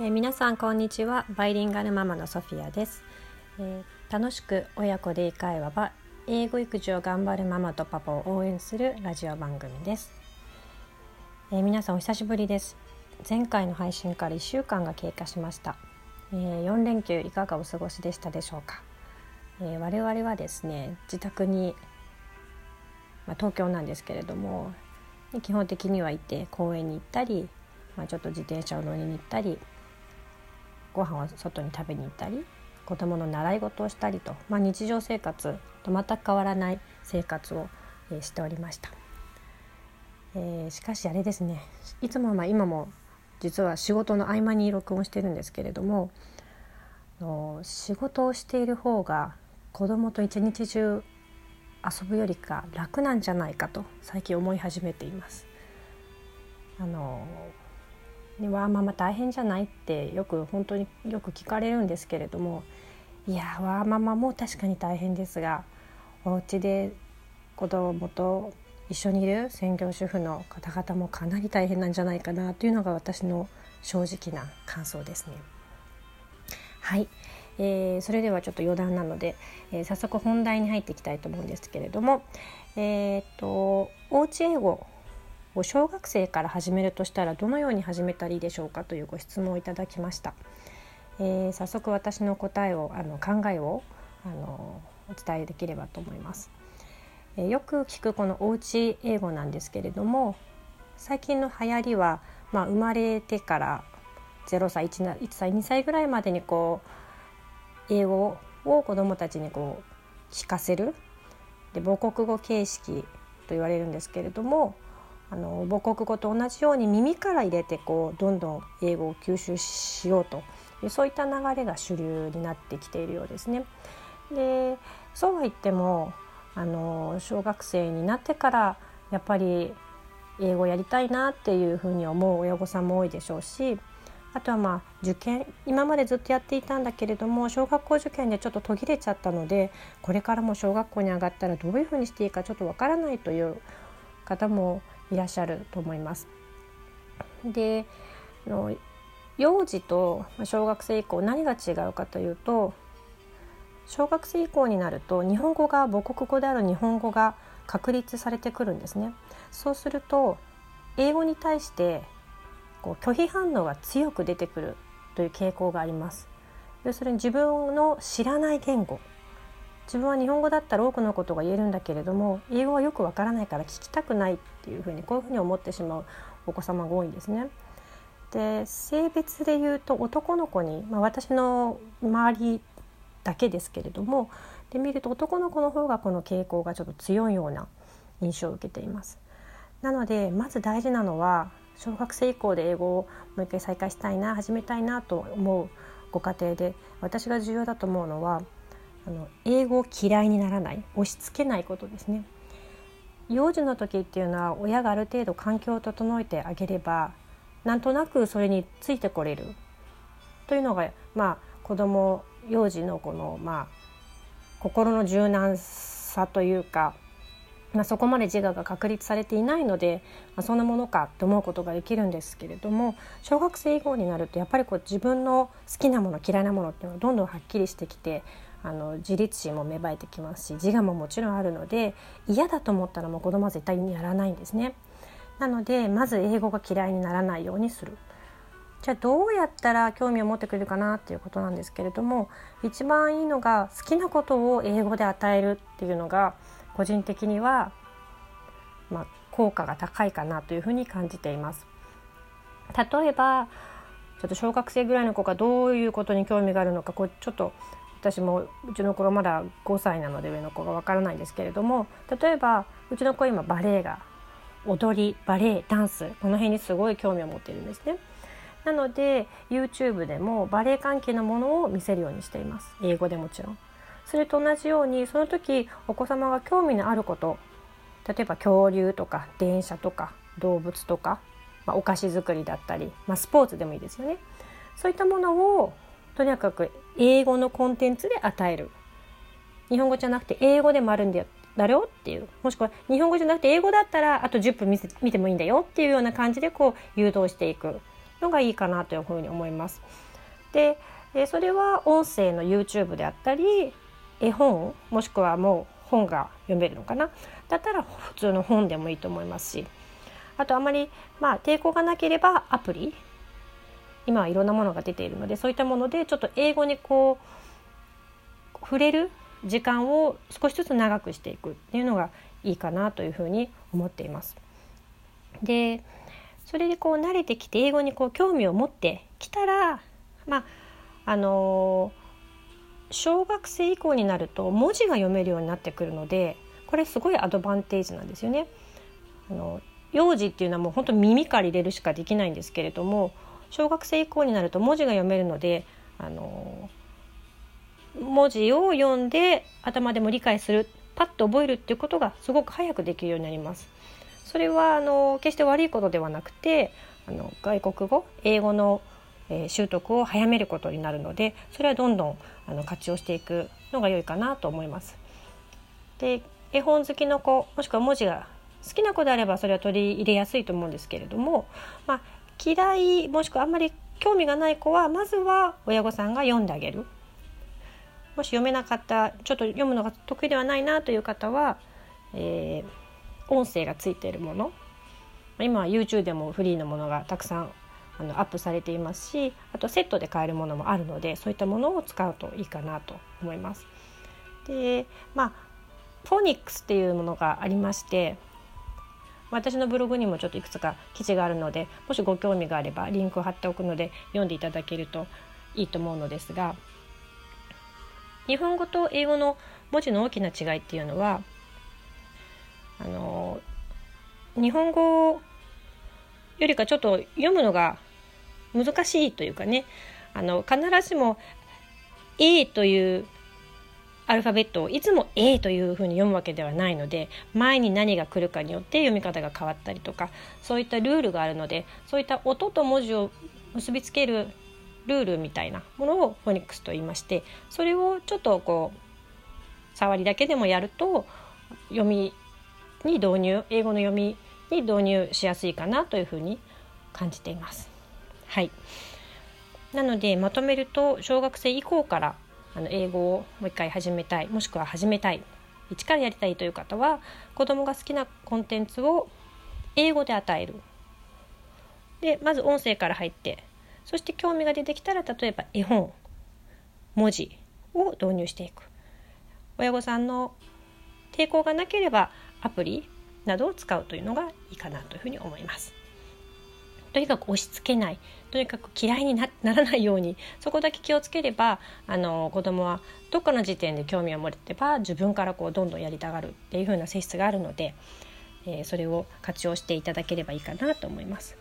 えー、皆さんこんにちは。バイリンガルママのソフィアです、えー、楽しく親子で英会話は英語育児を頑張るママとパパを応援するラジオ番組です、えー、皆さんお久しぶりです。前回の配信から1週間が経過しました、え4連休いかがお過ごしでしたでしょうか、え我々はですね自宅に、まあ、東京なんですけれども基本的にはいて公園に行ったり、まあ、ちょっと自転車を乗りに行ったりご飯を外に食べに行ったり子どもの習い事をしたりと、まあ、日常生活と全く変わらない生活を、えー、しておりました、えー、しかしあれですねいつもまあ今も実は仕事の合間に録音してるんですけれども仕事をしている方が子供と一日中遊ぶよりか楽なんじゃないかと最近思い始めています。あのね、わーママ大変じゃないってよく本当によく聞かれるんですけれどもいやわーママも確かに大変ですがお家で子供と一緒にいる専業主婦の方々もかなり大変なんじゃないかなというのが私の正直な感想ですね。はい、えー、それではちょっと余談なので、えー、早速本題に入っていきたいと思うんですけれども、えー、っとおうち英語小学生から始めるとしたらどのように始めたらいいでしょうかというご質問をいただきました。えー、早速私の答えをあの考えをあのお伝えできればと思います。えー、よく聞くこのおうち英語なんですけれども最近の流行りは、まあ、生まれてから0歳 1, 1歳2歳ぐらいまでにこう英語を子どもたちにこう聞かせるで母国語形式と言われるんですけれどもあの母国語と同じように耳から入れてこうどんどん英語を吸収しようというそういった流れが主流になってきているようですね。でそうは言ってもあの小学生になってからやっぱり英語やりたいなっていうふうに思う親御さんも多いでしょうしあとはまあ受験今までずっとやっていたんだけれども小学校受験でちょっと途切れちゃったのでこれからも小学校に上がったらどういうふうにしていいかちょっとわからないという方もいらっしゃると思います。での幼児と小学生以降何が違うかというと小学生以降になると日本語が母国語である日本語が確立されてくるんですね。そうすると英語に対してこう拒否反応が強く出てくるという傾向があります。要するに自分の知らない言語自分は日本語だったら多くのことが言えるんだけれども英語はよくわからないから聞きたくないっていうふうにこういうふうに思ってしまうお子様が多いんですね。で性別で言うと男の子に、まあ、私の周りだけですけれどもで見ると男の子の方がこの傾向がちょっと強いような印象を受けています。なのでまず大事なのは小学生以降で英語をもう一回再開したいな始めたいなと思うご家庭で私が重要だと思うのはあの英語を嫌いにならない押し付けないことですね。幼児の時っていうのは親がある程度環境を整えてあげればなんとなくそれについてこれる。というのがまあ子供幼児のこのまあ心の柔軟さというか、まあ、そこまで自我が確立されていないので、まあ、そんなものかと思うことができるんですけれども小学生以降になるとやっぱりこう自分の好きなもの嫌いなものっていうのがどんどんはっきりしてきてあの自立心も芽生えてきますし自我ももちろんあるので嫌だと思ったらもう子供は絶対にやらないんですね。なのでまず英語が嫌いにならないようにする。じゃあどうやったら興味を持ってくれるかなっていうことなんですけれども一番いいのが好きなことを英語で与えるっていうのが個人的には、まあ、効果が高いかなというふうに感じています。例えばちょっと小学生ぐらいの子がどういうことに興味があるのかこうちょっと私もうちの子がまだ5歳なので上の子がわからないんですけれども例えばうちの子今バレエが踊りバレエダンスこの辺にすごい興味を持っているんですね。なので YouTube でもバレエ関係のものを見せるようにしています英語でもちろん。それと同じようにその時お子様が興味のあること例えば恐竜とか電車とか動物とか、まあ、お菓子作りだったり、まあ、スポーツでもいいですよねそういったものをとにかく英語のコンテンツで与える。日本語じゃなくて英語でもあるんだよだろっていう。もしくは日本語じゃなくて英語だったらあと10分見せ見てもいいんだよっていうような感じでこう誘導していく。のがいいかなというふうに思います。でそれは音声の YouTube であったり絵本もしくはもう本が読めるのかな。だったら普通の本でもいいと思いますし。あとあまりまあ抵抗がなければアプリ。今はいろんなものが出ているのでそういったものでちょっと英語にこう触れる時間を少しずつ長くしていくっていうのがいいかなというふうに思っています。でそれでこう慣れてきて英語にこう興味を持ってきたらまああのー、小学生以降になると文字が読めるようになってくるのでこれすごいアドバンテージなんですよね。あの幼児っていうのはもう本当耳から入れるしかできないんですけれども小学生以降になると文字が読めるのであの文字を読んで頭でも理解するパッと覚えるっていうことがすごく早くできるようになります。それはあの決して悪いことではなくてあの外国語英語の、えー、習得を早めることになるのでそれはどんどんあの活用していくのが良いかなと思います。で絵本好きの子もしくは文字が好きな子であればそれは取り入れやすいと思うんですけれども、まあ、嫌いもしくはあんまり興味がない子はまずは親御さんが読んであげるもし読めなかったちょっと読むのが得意ではないなという方は、えー、音声がついているもの今は YouTube でもフリーのものがたくさんあのアップされていますしあとセットで買えるものもあるのでそういったものを使うといいかなと思います。でまあフォニックスっていうものがありまして私のブログにもちょっといくつか記事があるのでもしご興味があればリンクを貼っておくので読んでいただけるといいと思うのですが日本語と英語の文字の大きな違いっていうのはあの日本語よりかちょっと読むのが難しいというかねあの必ずしも A というアルファベットをいつも A というふうに読むわけではないので前に何が来るかによって読み方が変わったりとかそういったルールがあるのでそういった音と文字を結びつけるルールみたいなものをフォニックスと言いましてそれをちょっとこう触りだけでもやると読みに導入英語の読みに導入しやすいかなというふうに感じています。はい、なのでまとめると小学生以降からあの英語をもう一回始めたいもしくは始めたい一からやりたいという方は子どもが好きなコンテンツを英語で与える。でまず音声から入ってそして興味が出てきたら例えば絵本文字を導入していく。親御さんの抵抗がなければアプリなどを使うというのがいいかなというふうに思います。とにかく押し付けない。とにかく嫌いにならないようにそこだけ気をつければあの子供はどっかの時点で興味を持ってば自分からこうどんどんやりたがるっていう風な性質があるので、えー、それを活用していただければいいかなと思います。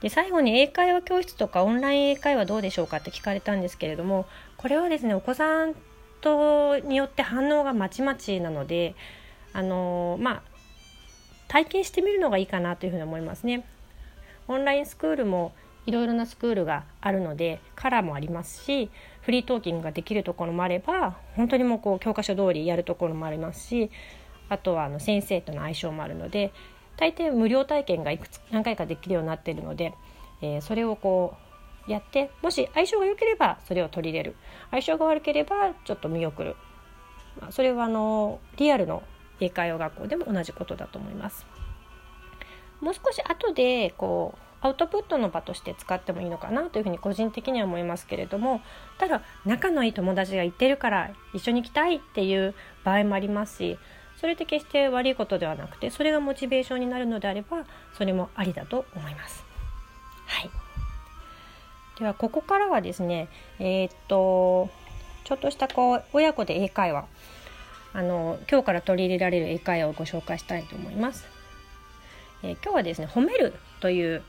で最後に英会話教室とかオンライン英会話どうでしょうかって聞かれたんですけれどもこれはですねお子さんとによって反応がまちまちなのであのー、まあ体験してみるのがいいかなというふうに思いますね。オンラインスクールもいろいろなスクールがあるのでカラーもありますしフリートーキングができるところもあれば本当にもうこう教科書通りやるところもありますしあとはあの先生との相性もあるので大抵無料体験がいくつ何回かできるようになっているので、えー、それをこうやってもし相性が良ければそれを取り入れる相性が悪ければちょっと見送る、まあ、それはあのリアルの英会話学校でも同じことだと思います。もう少し後でこうアウトプットの場として使ってもいいのかなというふうに個人的には思いますけれどもただ仲のいい友達が行ってるから一緒に行きたいっていう場合もありますしそれって決して悪いことではなくてそれがモチベーションになるのであればそれもありだと思います。はいではここからはですねえー、っとちょっとしたこう親子で英会話あの今日から取り入れられる英会話をご紹介したいと思います。えー、今日はですね褒めるという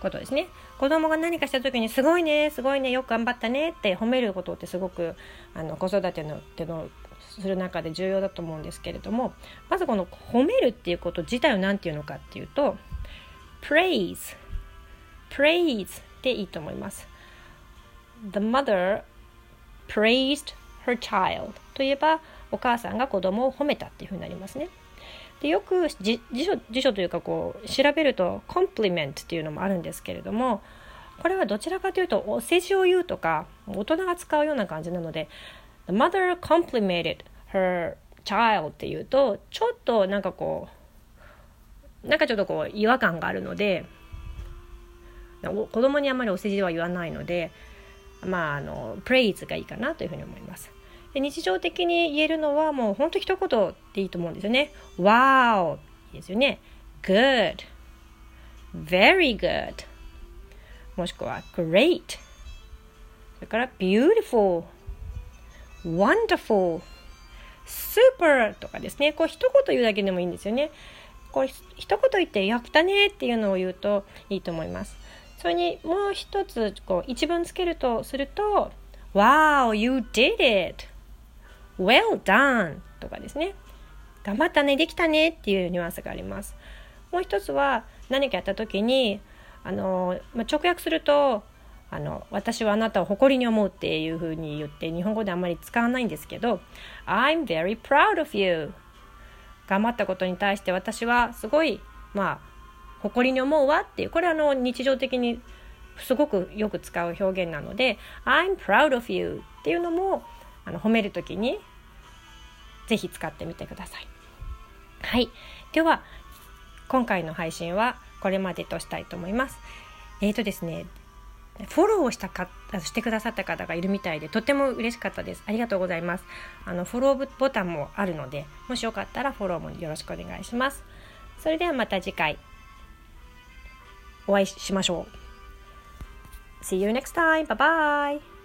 ことですね。子供が何かした時に「すごいねすごいねよく頑張ったね」って褒めることってすごくあの子育てのてのする中で重要だと思うんですけれどもまずこの褒めるっていうこと自体を何て言うのかっていうと praise praise でいいと思います。The mother praised her child といえばお母さんが子供を褒めたっていうふうになりますね。でよく辞書辞書というかこう調べるとコンプリメントっていうのもあるんですけれどもこれはどちらかというとお世辞を言うとか大人が使うような感じなので The mother complimented her child っていうとちょっとなんかこうなんかちょっとこう違和感があるので子供にあんまりお世辞は言わないのでまああのプレイズがいいかなというふうに思います。で日常的に言えるのはもうほんと一言でいいと思うんですよね。Wow! いいですよね。Good! Very good! もしくは Great! それから Beautiful! Wonderful! Super! とかですね。こう一言言うだけでもいいんですよね。こう一言言ってやったねっていうのを言うといいと思います。それにもう一つこう一文つけるとすると Wow, you did it! Well done! とかですね。頑張ったね、できたねっていうニュアンスがあります。もう一つは何かやった時にあの、まあ、直訳するとあの私はあなたを誇りに思うっていうふうに言って日本語であんまり使わないんですけど I'm very proud of you 頑張ったことに対して私はすごいまあ誇りに思うわっていうこれはあの日常的にすごくよく使う表現なので I'm proud of you っていうのもあの褒める時にぜひ使ってみてください。はい。では今回の配信はこれまでとしたいと思います。えっ、ー、とですねフォローをしたかしてくださった方がいるみたいでとても嬉しかったです。ありがとうございます。あのフォローボタンもあるのでもしよかったらフォローもよろしくお願いします。それではまた次回お会いしましょう。See you next time. Bye bye.